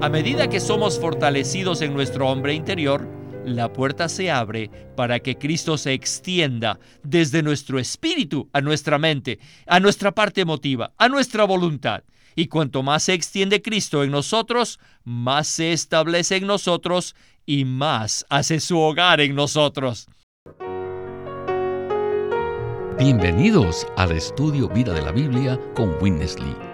A medida que somos fortalecidos en nuestro hombre interior, la puerta se abre para que Cristo se extienda desde nuestro espíritu a nuestra mente, a nuestra parte emotiva, a nuestra voluntad. Y cuanto más se extiende Cristo en nosotros, más se establece en nosotros y más hace su hogar en nosotros. Bienvenidos al estudio Vida de la Biblia con Witness Lee.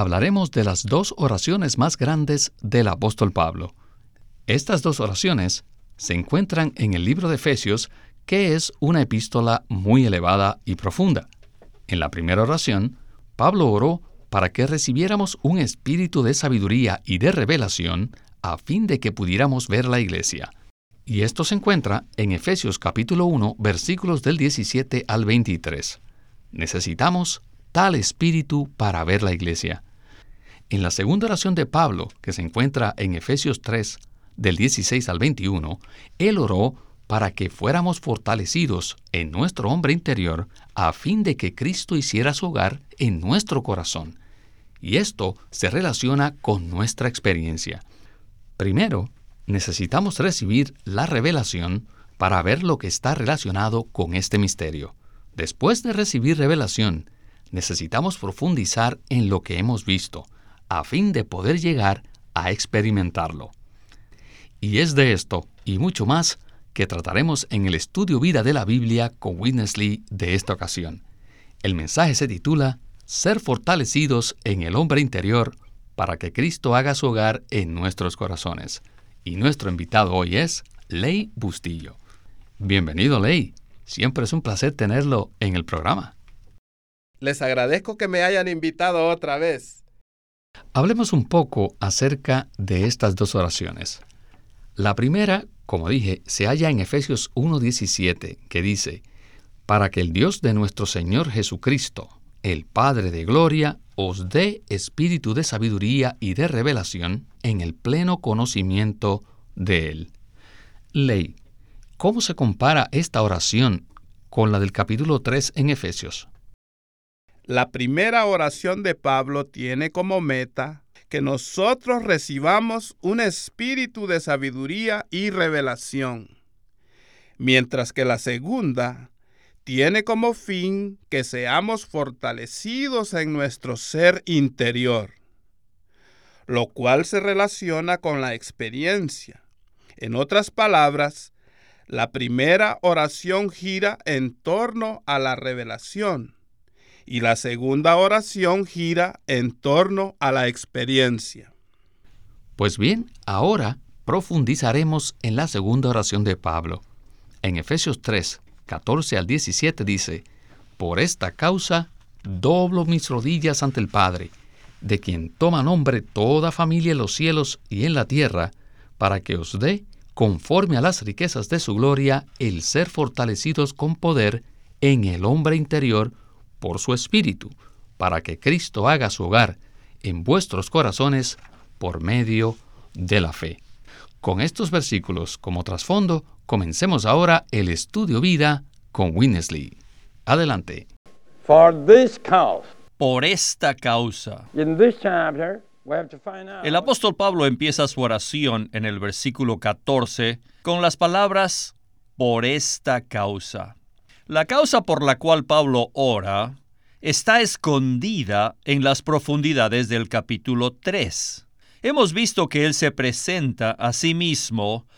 hablaremos de las dos oraciones más grandes del apóstol Pablo. Estas dos oraciones se encuentran en el libro de Efesios, que es una epístola muy elevada y profunda. En la primera oración, Pablo oró para que recibiéramos un espíritu de sabiduría y de revelación a fin de que pudiéramos ver la iglesia. Y esto se encuentra en Efesios capítulo 1 versículos del 17 al 23. Necesitamos tal espíritu para ver la iglesia. En la segunda oración de Pablo, que se encuentra en Efesios 3, del 16 al 21, él oró para que fuéramos fortalecidos en nuestro hombre interior a fin de que Cristo hiciera su hogar en nuestro corazón. Y esto se relaciona con nuestra experiencia. Primero, necesitamos recibir la revelación para ver lo que está relacionado con este misterio. Después de recibir revelación, necesitamos profundizar en lo que hemos visto, a fin de poder llegar a experimentarlo. Y es de esto, y mucho más, que trataremos en el estudio vida de la Biblia con Witness Lee de esta ocasión. El mensaje se titula Ser fortalecidos en el hombre interior para que Cristo haga su hogar en nuestros corazones. Y nuestro invitado hoy es Ley Bustillo. Bienvenido, Ley. Siempre es un placer tenerlo en el programa. Les agradezco que me hayan invitado otra vez. Hablemos un poco acerca de estas dos oraciones. La primera, como dije, se halla en Efesios 1.17, que dice, para que el Dios de nuestro Señor Jesucristo, el Padre de Gloria, os dé espíritu de sabiduría y de revelación en el pleno conocimiento de Él. Ley, ¿cómo se compara esta oración con la del capítulo 3 en Efesios? La primera oración de Pablo tiene como meta que nosotros recibamos un espíritu de sabiduría y revelación, mientras que la segunda tiene como fin que seamos fortalecidos en nuestro ser interior, lo cual se relaciona con la experiencia. En otras palabras, la primera oración gira en torno a la revelación y la segunda oración gira en torno a la experiencia. Pues bien, ahora profundizaremos en la segunda oración de Pablo. En Efesios 3, 14 al 17 dice, Por esta causa doblo mis rodillas ante el Padre, de quien toma nombre toda familia en los cielos y en la tierra, para que os dé, conforme a las riquezas de su gloria, el ser fortalecidos con poder en el hombre interior, por su Espíritu, para que Cristo haga su hogar en vuestros corazones por medio de la fe. Con estos versículos como trasfondo, comencemos ahora el estudio vida con Winnesley. Adelante. Por esta causa. El apóstol Pablo empieza su oración en el versículo 14 con las palabras por esta causa. La causa por la cual Pablo ora está escondida en las profundidades del capítulo 3. Hemos visto que él se presenta a sí mismo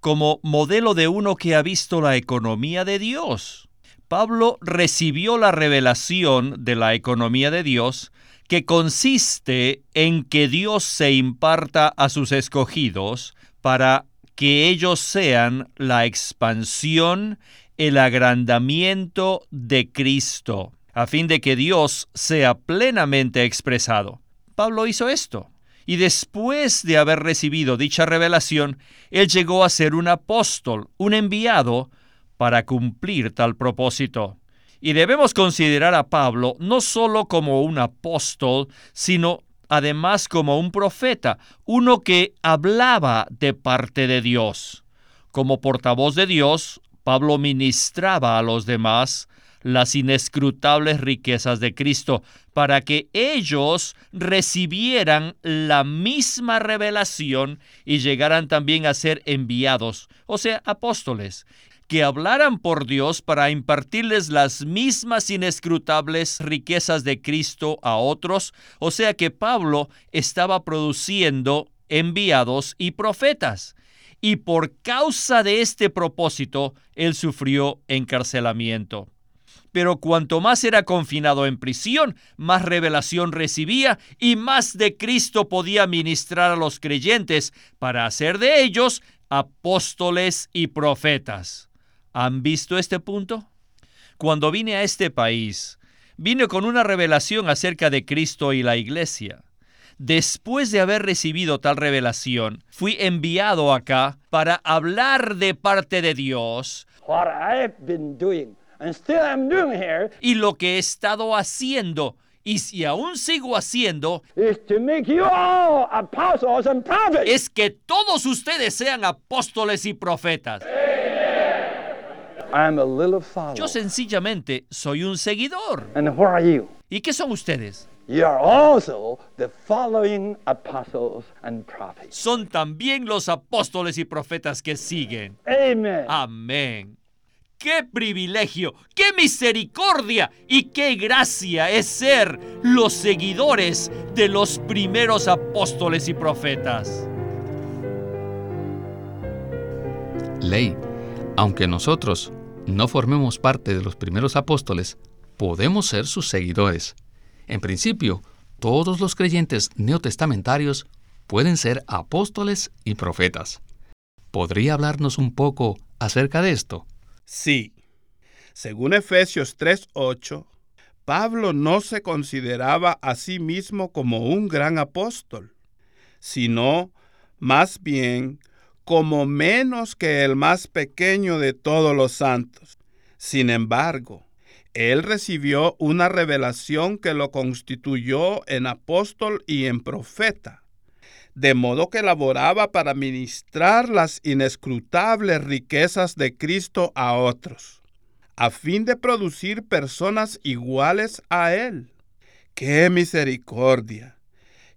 como modelo de uno que ha visto la economía de Dios. Pablo recibió la revelación de la economía de Dios que consiste en que Dios se imparta a sus escogidos para que ellos sean la expansión el agrandamiento de Cristo, a fin de que Dios sea plenamente expresado. Pablo hizo esto, Y después de haber recibido dicha revelación, él llegó a ser un apóstol, un enviado, para cumplir tal propósito. Y debemos considerar a Pablo no solo como un apóstol, sino además como un profeta, uno que hablaba de parte de Dios. Como portavoz de Dios, Pablo ministraba a los demás las inescrutables riquezas de Cristo para que ellos recibieran la misma revelación y llegaran también a ser enviados, o sea, apóstoles, que hablaran por Dios para impartirles las mismas inescrutables riquezas de Cristo a otros, o sea que Pablo estaba produciendo enviados y profetas. Y por causa de este propósito, él sufrió encarcelamiento. Pero cuanto más era confinado en prisión, más revelación recibía y más de Cristo podía ministrar a los creyentes para hacer de ellos apóstoles y profetas. ¿Han visto este punto? Cuando vine a este país, vine con una revelación acerca de Cristo y la iglesia. Después de haber recibido tal revelación, fui enviado acá para hablar de parte de Dios y lo que he estado haciendo y si aún sigo haciendo, es que todos ustedes sean apóstoles y profetas. Yo sencillamente soy un seguidor. ¿Y qué son ustedes? Son también los apóstoles y profetas que siguen. Amén. ¡Qué privilegio! ¡Qué misericordia! Y qué gracia es ser los seguidores de los primeros apóstoles y profetas. Ley, aunque nosotros no formemos parte de los primeros apóstoles, podemos ser sus seguidores. En principio, todos los creyentes neotestamentarios pueden ser apóstoles y profetas. ¿Podría hablarnos un poco acerca de esto? Sí. Según Efesios 3:8, Pablo no se consideraba a sí mismo como un gran apóstol, sino más bien como menos que el más pequeño de todos los santos. Sin embargo, él recibió una revelación que lo constituyó en apóstol y en profeta, de modo que laboraba para ministrar las inescrutables riquezas de Cristo a otros, a fin de producir personas iguales a él. ¡Qué misericordia!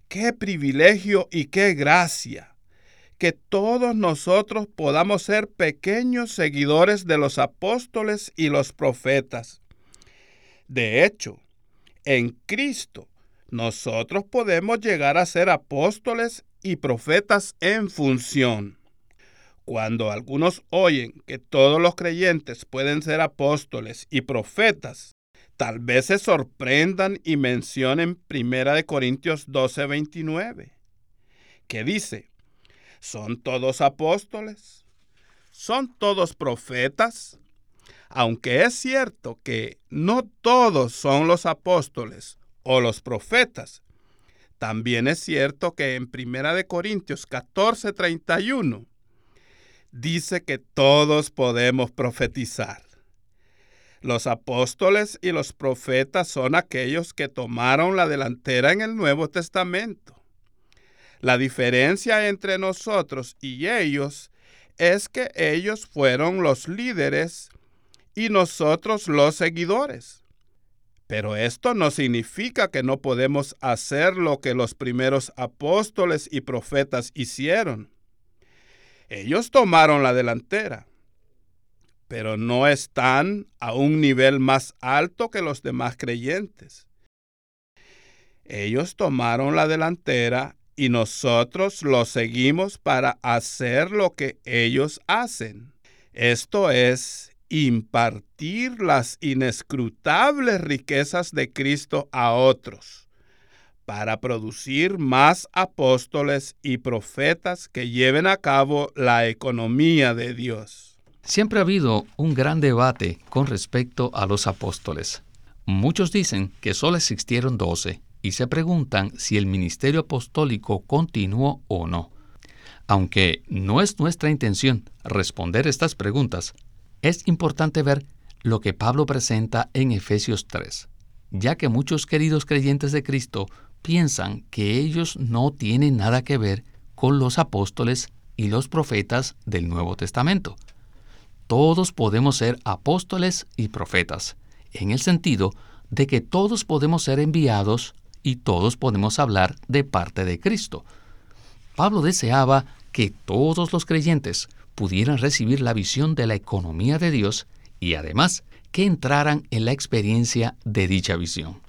¡Qué privilegio y qué gracia! que todos nosotros podamos ser pequeños seguidores de los apóstoles y los profetas. De hecho, en Cristo nosotros podemos llegar a ser apóstoles y profetas en función. Cuando algunos oyen que todos los creyentes pueden ser apóstoles y profetas, tal vez se sorprendan y mencionen 1 Corintios 12:29, que dice, ¿Son todos apóstoles? ¿Son todos profetas? Aunque es cierto que no todos son los apóstoles o los profetas, también es cierto que en 1 de Corintios 14:31 dice que todos podemos profetizar. Los apóstoles y los profetas son aquellos que tomaron la delantera en el Nuevo Testamento. La diferencia entre nosotros y ellos es que ellos fueron los líderes y nosotros los seguidores. Pero esto no significa que no podemos hacer lo que los primeros apóstoles y profetas hicieron. Ellos tomaron la delantera, pero no están a un nivel más alto que los demás creyentes. Ellos tomaron la delantera y nosotros los seguimos para hacer lo que ellos hacen. Esto es impartir las inescrutables riquezas de Cristo a otros, para producir más apóstoles y profetas que lleven a cabo la economía de Dios. Siempre ha habido un gran debate con respecto a los apóstoles. Muchos dicen que solo existieron doce y se preguntan si el ministerio apostólico continuó o no. Aunque no es nuestra intención responder estas preguntas, es importante ver lo que Pablo presenta en Efesios 3, ya que muchos queridos creyentes de Cristo piensan que ellos no tienen nada que ver con los apóstoles y los profetas del Nuevo Testamento. Todos podemos ser apóstoles y profetas, en el sentido de que todos podemos ser enviados y todos podemos hablar de parte de Cristo. Pablo deseaba que todos los creyentes pudieran recibir la visión de la economía de Dios y además que entraran en la experiencia de dicha visión.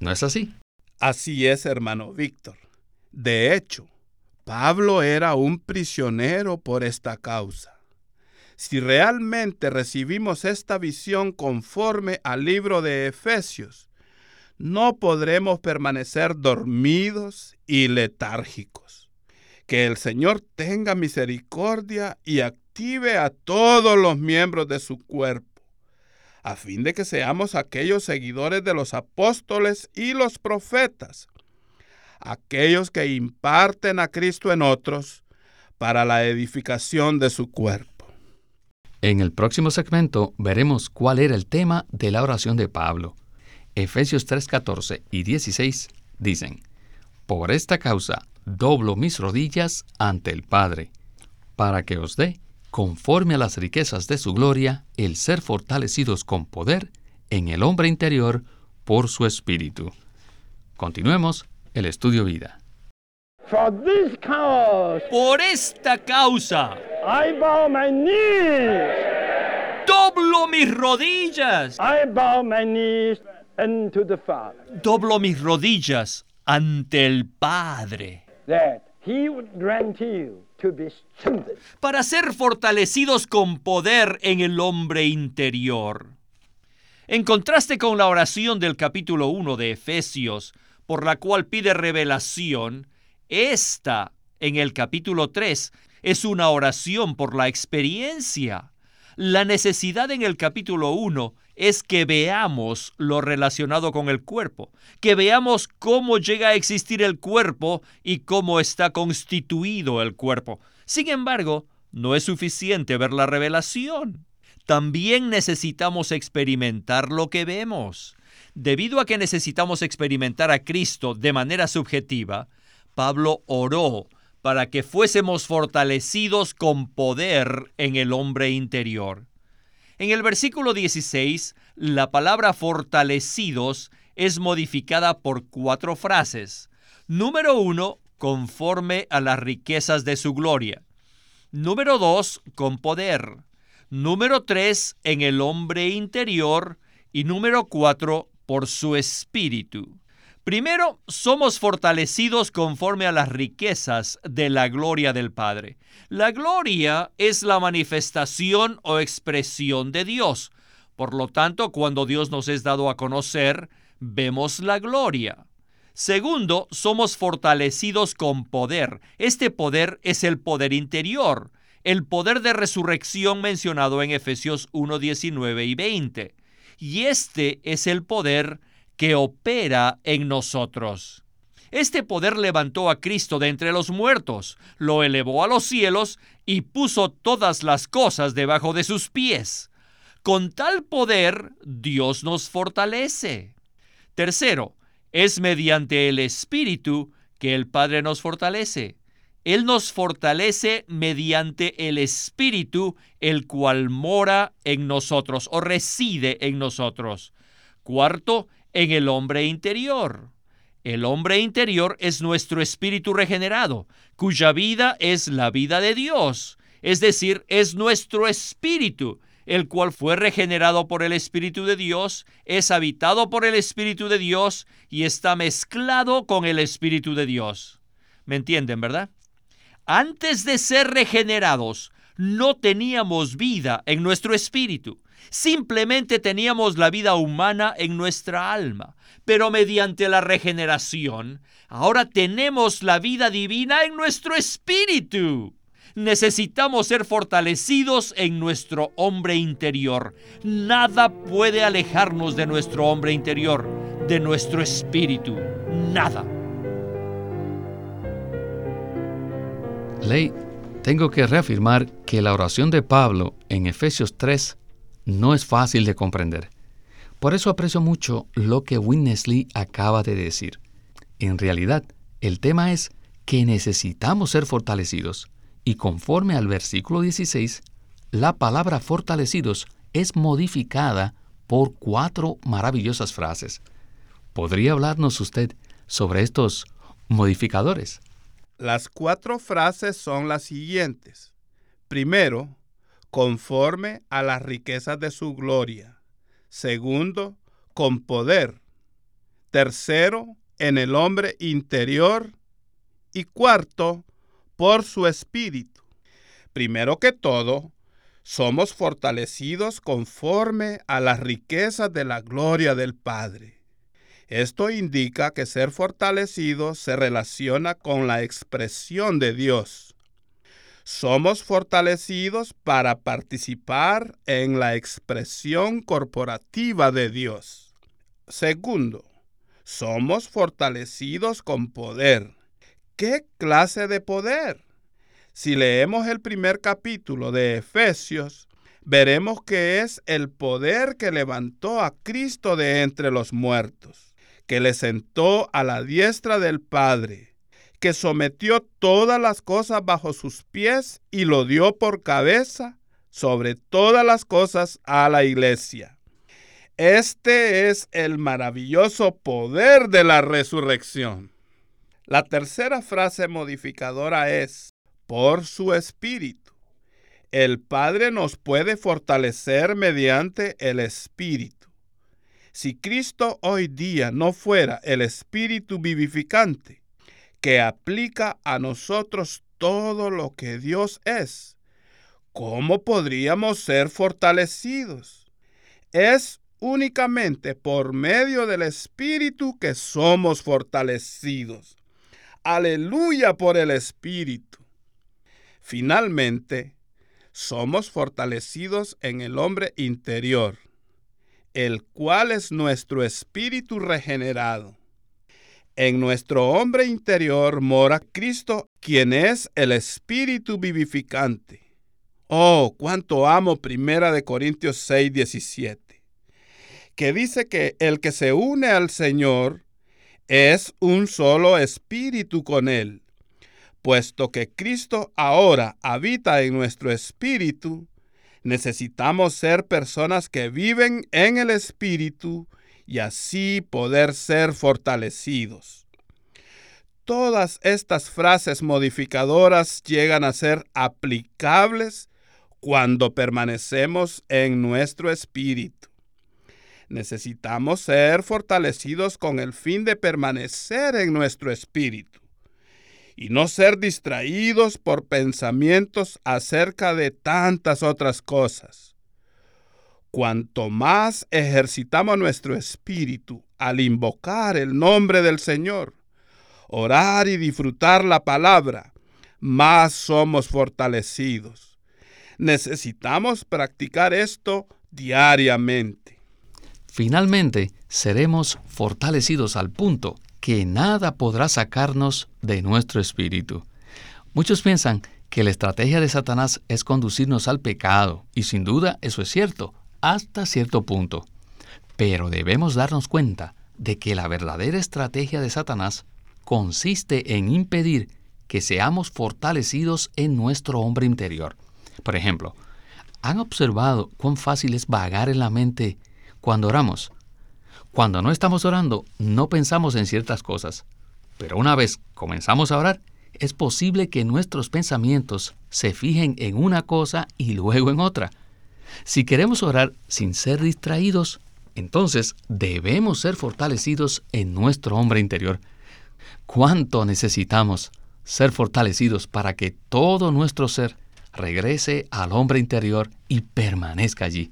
¿No es así? Así es, hermano Víctor. De hecho, Pablo era un prisionero por esta causa. Si realmente recibimos esta visión conforme al libro de Efesios, no podremos permanecer dormidos y letárgicos. Que el Señor tenga misericordia y active a todos los miembros de su cuerpo, a fin de que seamos aquellos seguidores de los apóstoles y los profetas, aquellos que imparten a Cristo en otros para la edificación de su cuerpo. En el próximo segmento veremos cuál era el tema de la oración de Pablo. Efesios 3:14 y 16 dicen, Por esta causa doblo mis rodillas ante el Padre, para que os dé, conforme a las riquezas de su gloria, el ser fortalecidos con poder en el hombre interior por su espíritu. Continuemos el estudio vida. Por esta causa, doblo mis rodillas. Doblo mis rodillas ante el Padre. Para ser fortalecidos con poder en el hombre interior. En contraste con la oración del capítulo 1 de Efesios, por la cual pide revelación, esta en el capítulo 3 es una oración por la experiencia. La necesidad en el capítulo 1 es que veamos lo relacionado con el cuerpo, que veamos cómo llega a existir el cuerpo y cómo está constituido el cuerpo. Sin embargo, no es suficiente ver la revelación. También necesitamos experimentar lo que vemos. Debido a que necesitamos experimentar a Cristo de manera subjetiva, Pablo oró para que fuésemos fortalecidos con poder en el hombre interior. En el versículo 16, la palabra fortalecidos es modificada por cuatro frases. Número uno, conforme a las riquezas de su gloria. Número dos, con poder. Número tres, en el hombre interior. Y número cuatro, por su espíritu. Primero, somos fortalecidos conforme a las riquezas de la gloria del Padre. La gloria es la manifestación o expresión de Dios. Por lo tanto, cuando Dios nos es dado a conocer, vemos la gloria. Segundo, somos fortalecidos con poder. Este poder es el poder interior, el poder de resurrección mencionado en Efesios 1, 19 y 20 y este es el poder que opera en nosotros. Este poder levantó a Cristo de entre los muertos, lo elevó a los cielos y puso todas las cosas debajo de sus pies. Con tal poder Dios nos fortalece. Tercero, es mediante el Espíritu que el Padre nos fortalece. Él nos fortalece mediante el Espíritu, el cual mora en nosotros o reside en nosotros. Cuarto, en el hombre interior. El hombre interior es nuestro espíritu regenerado, cuya vida es la vida de Dios, es decir, es nuestro espíritu, el cual fue regenerado por el Espíritu de Dios, es habitado por el Espíritu de Dios y está mezclado con el Espíritu de Dios. ¿Me entienden, verdad? Antes de ser regenerados, no teníamos vida en nuestro espíritu. Simplemente teníamos la vida humana en nuestra alma. Pero mediante la regeneración, ahora tenemos la vida divina en nuestro espíritu. Necesitamos ser fortalecidos en nuestro hombre interior. Nada puede alejarnos de nuestro hombre interior, de nuestro espíritu. nada. Ley, tengo que reafirmar que la oración de Pablo en Efesios 3 no es fácil de comprender. Por eso aprecio mucho lo que Winnesley acaba de decir. En realidad, el tema es que necesitamos ser fortalecidos, y conforme al versículo 16, la palabra fortalecidos es modificada por cuatro maravillosas frases. ¿Podría hablarnos usted sobre estos modificadores? Las cuatro frases son las siguientes. Primero, conforme a las riquezas de su gloria. Segundo, con poder. Tercero, en el hombre interior. Y cuarto, por su espíritu. Primero que todo, somos fortalecidos conforme a las riquezas de la gloria del Padre. Esto indica que ser fortalecido se relaciona con la expresión de Dios. Somos fortalecidos para participar en la expresión corporativa de Dios. Segundo, somos fortalecidos con poder. ¿Qué clase de poder? Si leemos el primer capítulo de Efesios, veremos que es el poder que levantó a Cristo de entre los muertos, que le sentó a la diestra del Padre, que sometió todas las cosas bajo sus pies y lo dio por cabeza sobre todas las cosas a la iglesia. Este es el maravilloso poder de la resurrección. La tercera frase modificadora es, por su Espíritu. El Padre nos puede fortalecer mediante el Espíritu. Si Cristo hoy día no fuera el Espíritu vivificante, que aplica a nosotros todo lo que Dios es, ¿cómo podríamos ser fortalecidos? Es únicamente por medio del Espíritu que somos fortalecidos. Aleluya por el Espíritu. Finalmente, somos fortalecidos en el hombre interior, el cual es nuestro espíritu regenerado. En nuestro hombre interior mora Cristo, quien es el espíritu vivificante. Oh, cuánto amo Primera de Corintios 6, 17, que dice que el que se une al Señor es un solo espíritu con él puesto que Cristo ahora habita en nuestro espíritu, necesitamos ser personas que viven en el espíritu y así poder ser fortalecidos. Todas estas frases modificadoras llegan a ser aplicables cuando permanecemos en nuestro espíritu. Necesitamos ser fortalecidos con el fin de permanecer en nuestro espíritu y no ser distraídos por pensamientos acerca de tantas otras cosas. Cuanto más ejercitamos nuestro espíritu al invocar el nombre del Señor, orar y disfrutar la palabra, más somos fortalecidos. Necesitamos practicar esto diariamente. Finalmente, seremos fortalecidos al punto que nada podrá sacarnos de nuestro espíritu. Muchos piensan que la estrategia de Satanás es conducirnos al pecado, y sin duda eso es cierto, hasta cierto punto. Pero debemos darnos cuenta de que la verdadera estrategia de Satanás consiste en impedir que seamos fortalecidos en nuestro hombre interior. Por ejemplo, ¿han observado cuán fácil es vagar en la mente cuando oramos? Cuando no estamos orando, no pensamos en ciertas cosas, pero una vez comenzamos a orar, es posible que nuestros pensamientos se fijen en una cosa y luego en otra. Si queremos orar sin ser distraídos, entonces debemos ser fortalecidos en nuestro hombre interior. ¿Cuánto necesitamos ser fortalecidos para que todo nuestro ser regrese al hombre interior y permanezca allí?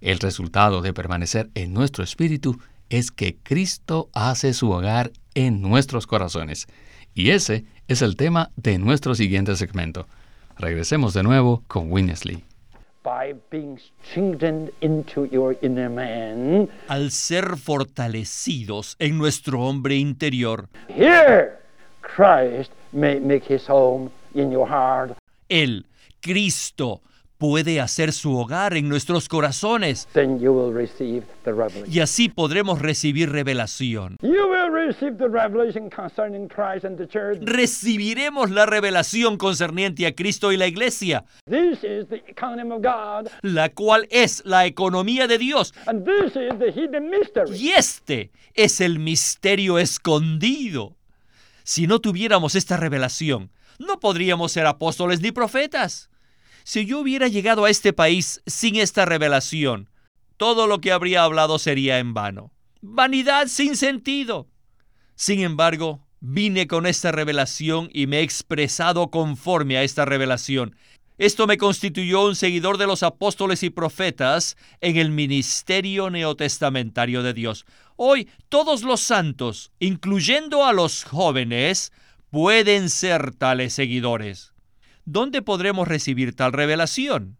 El resultado de permanecer en nuestro espíritu es que Cristo hace su hogar en nuestros corazones. Y ese es el tema de nuestro siguiente segmento. Regresemos de nuevo con Winnesley. Al ser fortalecidos en nuestro hombre interior. Él, Cristo, puede hacer su hogar en nuestros corazones. Y así podremos recibir revelación. Recibiremos la revelación concerniente a Cristo y la iglesia, la cual es la economía de Dios. Y este es el misterio escondido. Si no tuviéramos esta revelación, no podríamos ser apóstoles ni profetas. Si yo hubiera llegado a este país sin esta revelación, todo lo que habría hablado sería en vano. Vanidad sin sentido. Sin embargo, vine con esta revelación y me he expresado conforme a esta revelación. Esto me constituyó un seguidor de los apóstoles y profetas en el ministerio neotestamentario de Dios. Hoy todos los santos, incluyendo a los jóvenes, pueden ser tales seguidores. ¿Dónde podremos recibir tal revelación?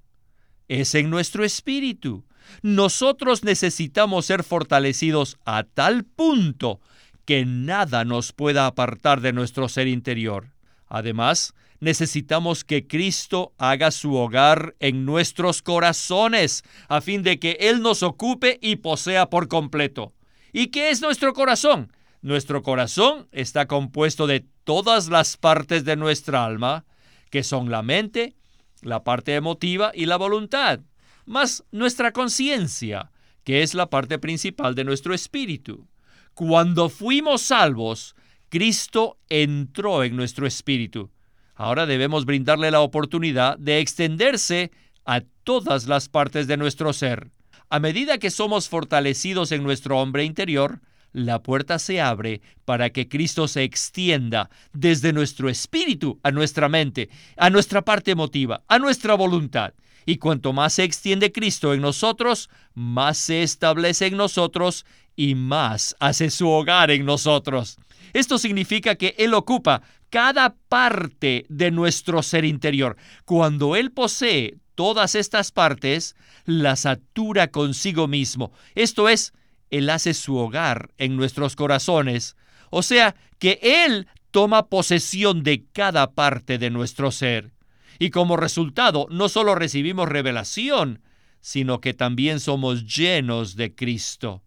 Es en nuestro espíritu. Nosotros necesitamos ser fortalecidos a tal punto que nada nos pueda apartar de nuestro ser interior. Además, necesitamos que Cristo haga su hogar en nuestros corazones, a fin de que Él nos ocupe y posea por completo. ¿Y qué es nuestro corazón? Nuestro corazón está compuesto de todas las partes de nuestra alma, que son la mente, la parte emotiva y la voluntad, más nuestra conciencia, que es la parte principal de nuestro espíritu. Cuando fuimos salvos, Cristo entró en nuestro espíritu. Ahora debemos brindarle la oportunidad de extenderse a todas las partes de nuestro ser. A medida que somos fortalecidos en nuestro hombre interior, la puerta se abre para que Cristo se extienda desde nuestro espíritu a nuestra mente, a nuestra parte emotiva, a nuestra voluntad. Y cuanto más se extiende Cristo en nosotros, más se establece en nosotros y más hace su hogar en nosotros. Esto significa que Él ocupa cada parte de nuestro ser interior. Cuando Él posee todas estas partes, las satura consigo mismo. Esto es, él hace su hogar en nuestros corazones. O sea, que Él toma posesión de cada parte de nuestro ser. Y como resultado, no solo recibimos revelación, sino que también somos llenos de Cristo.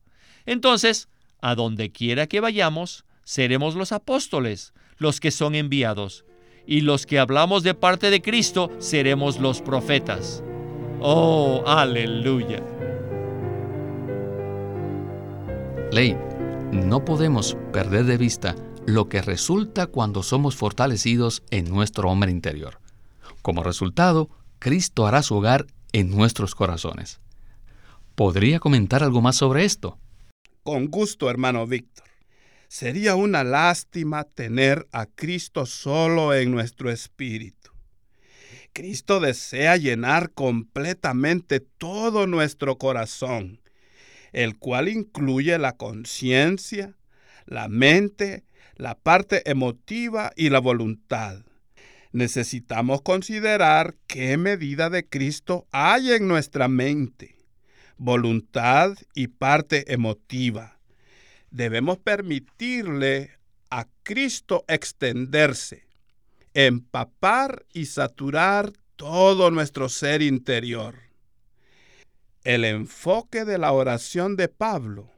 Entonces, a donde quiera que vayamos, seremos los apóstoles, los que son enviados, y los que hablamos de parte de Cristo seremos los profetas. Oh, aleluya. Ley, no podemos perder de vista lo que resulta cuando somos fortalecidos en nuestro hombre interior. Como resultado, Cristo hará su hogar en nuestros corazones. ¿Podría comentar algo más sobre esto? Con gusto, hermano Víctor. Sería una lástima tener a Cristo solo en nuestro espíritu. Cristo desea llenar completamente todo nuestro corazón el cual incluye la conciencia, la mente, la parte emotiva y la voluntad. Necesitamos considerar qué medida de Cristo hay en nuestra mente, voluntad y parte emotiva. Debemos permitirle a Cristo extenderse, empapar y saturar todo nuestro ser interior. El enfoque de la oración de Pablo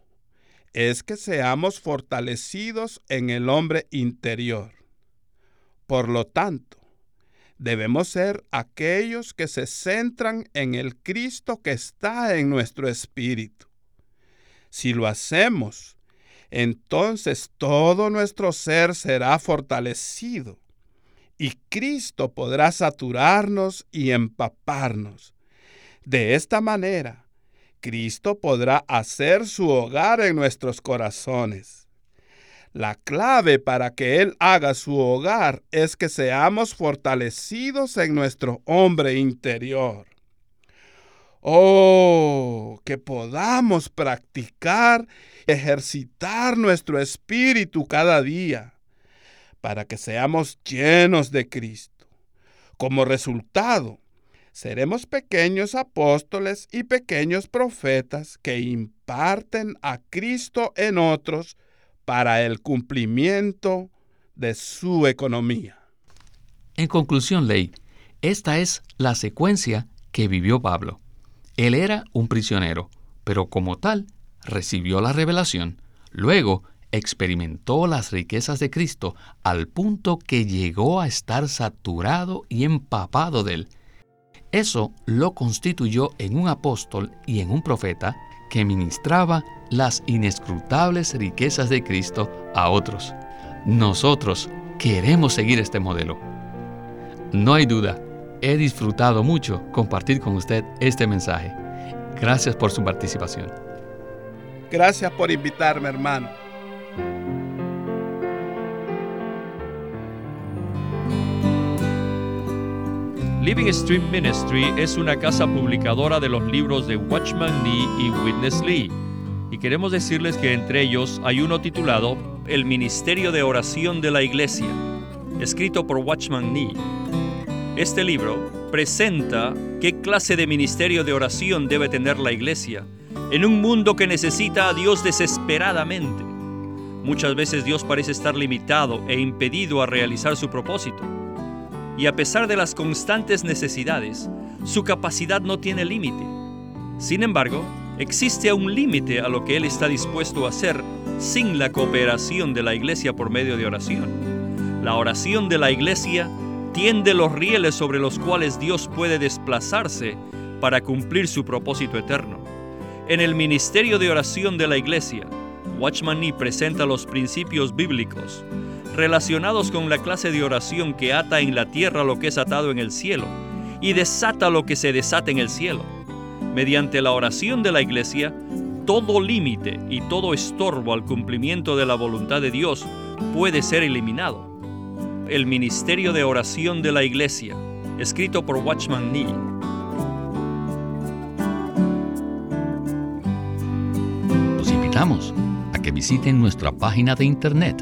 es que seamos fortalecidos en el hombre interior. Por lo tanto, debemos ser aquellos que se centran en el Cristo que está en nuestro espíritu. Si lo hacemos, entonces todo nuestro ser será fortalecido y Cristo podrá saturarnos y empaparnos de esta manera, Cristo podrá hacer su hogar en nuestros corazones. La clave para que Él haga su hogar es que seamos fortalecidos en nuestro hombre interior. Oh, que podamos practicar, ejercitar nuestro espíritu cada día para que seamos llenos de Cristo. Como resultado, seremos pequeños apóstoles y pequeños profetas que imparten a Cristo en otros para el cumplimiento de su economía. En conclusión, Ley, esta es la secuencia que vivió Pablo. Él era un prisionero, pero como tal recibió la revelación. Luego experimentó las riquezas de Cristo al punto que llegó a estar saturado y empapado de él. Eso lo constituyó en un apóstol y en un profeta que ministraba las inescrutables riquezas de Cristo a otros. Nosotros queremos seguir este modelo. No hay duda, he disfrutado mucho compartir con usted este mensaje. Gracias por su participación. Gracias por invitarme, hermano. Living Stream Ministry es una casa publicadora de los libros de Watchman Nee y Witness Lee. Y queremos decirles que entre ellos hay uno titulado El Ministerio de Oración de la Iglesia, escrito por Watchman Nee. Este libro presenta qué clase de ministerio de oración debe tener la iglesia en un mundo que necesita a Dios desesperadamente. Muchas veces Dios parece estar limitado e impedido a realizar su propósito y a pesar de las constantes necesidades, su capacidad no tiene límite. Sin embargo, existe un límite a lo que Él está dispuesto a hacer sin la cooperación de la iglesia por medio de oración. La oración de la iglesia tiende los rieles sobre los cuales Dios puede desplazarse para cumplir su propósito eterno. En el ministerio de oración de la iglesia, Watchman Nee presenta los principios bíblicos relacionados con la clase de oración que ata en la tierra lo que es atado en el cielo y desata lo que se desata en el cielo. Mediante la oración de la iglesia, todo límite y todo estorbo al cumplimiento de la voluntad de Dios puede ser eliminado. El Ministerio de Oración de la Iglesia, escrito por Watchman Nee. Los invitamos a que visiten nuestra página de internet